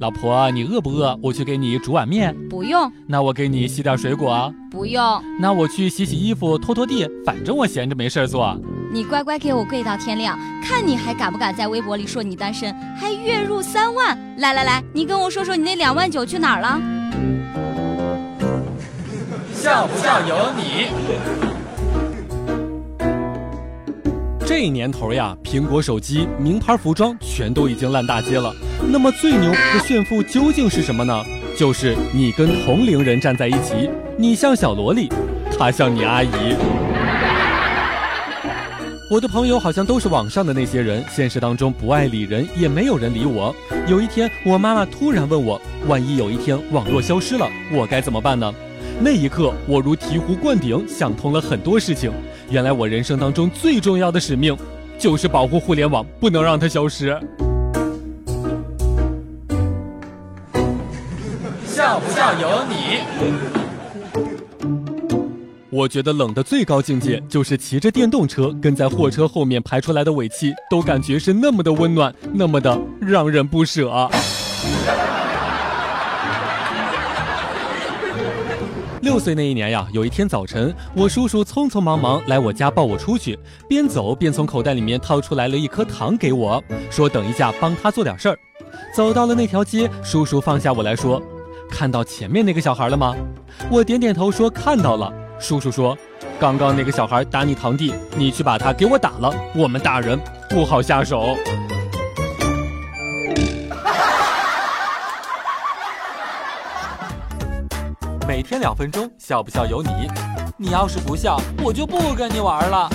老婆，你饿不饿？我去给你煮碗面。不用。那我给你洗点水果。不用。那我去洗洗衣服、拖拖地，反正我闲着没事做。你乖乖给我跪到天亮，看你还敢不敢在微博里说你单身，还月入三万。来来来，你跟我说说你那两万九去哪儿了？像不像有你？这年头呀，苹果手机、名牌服装全都已经烂大街了。那么最牛的炫富究竟是什么呢？就是你跟同龄人站在一起，你像小萝莉，她像你阿姨。我的朋友好像都是网上的那些人，现实当中不爱理人，也没有人理我。有一天，我妈妈突然问我，万一有一天网络消失了，我该怎么办呢？那一刻，我如醍醐灌顶，想通了很多事情。原来我人生当中最重要的使命，就是保护互联网，不能让它消失。像不像有你？我觉得冷的最高境界，就是骑着电动车跟在货车后面排出来的尾气，都感觉是那么的温暖，那么的让人不舍。六岁那一年呀，有一天早晨，我叔叔匆匆忙忙来我家抱我出去，边走边从口袋里面掏出来了一颗糖给我，说等一下帮他做点事儿。走到了那条街，叔叔放下我来说：“看到前面那个小孩了吗？”我点点头说：“看到了。”叔叔说：“刚刚那个小孩打你堂弟，你去把他给我打了，我们大人不好下手。”每天两分钟，笑不笑由你。你要是不笑，我就不跟你玩了。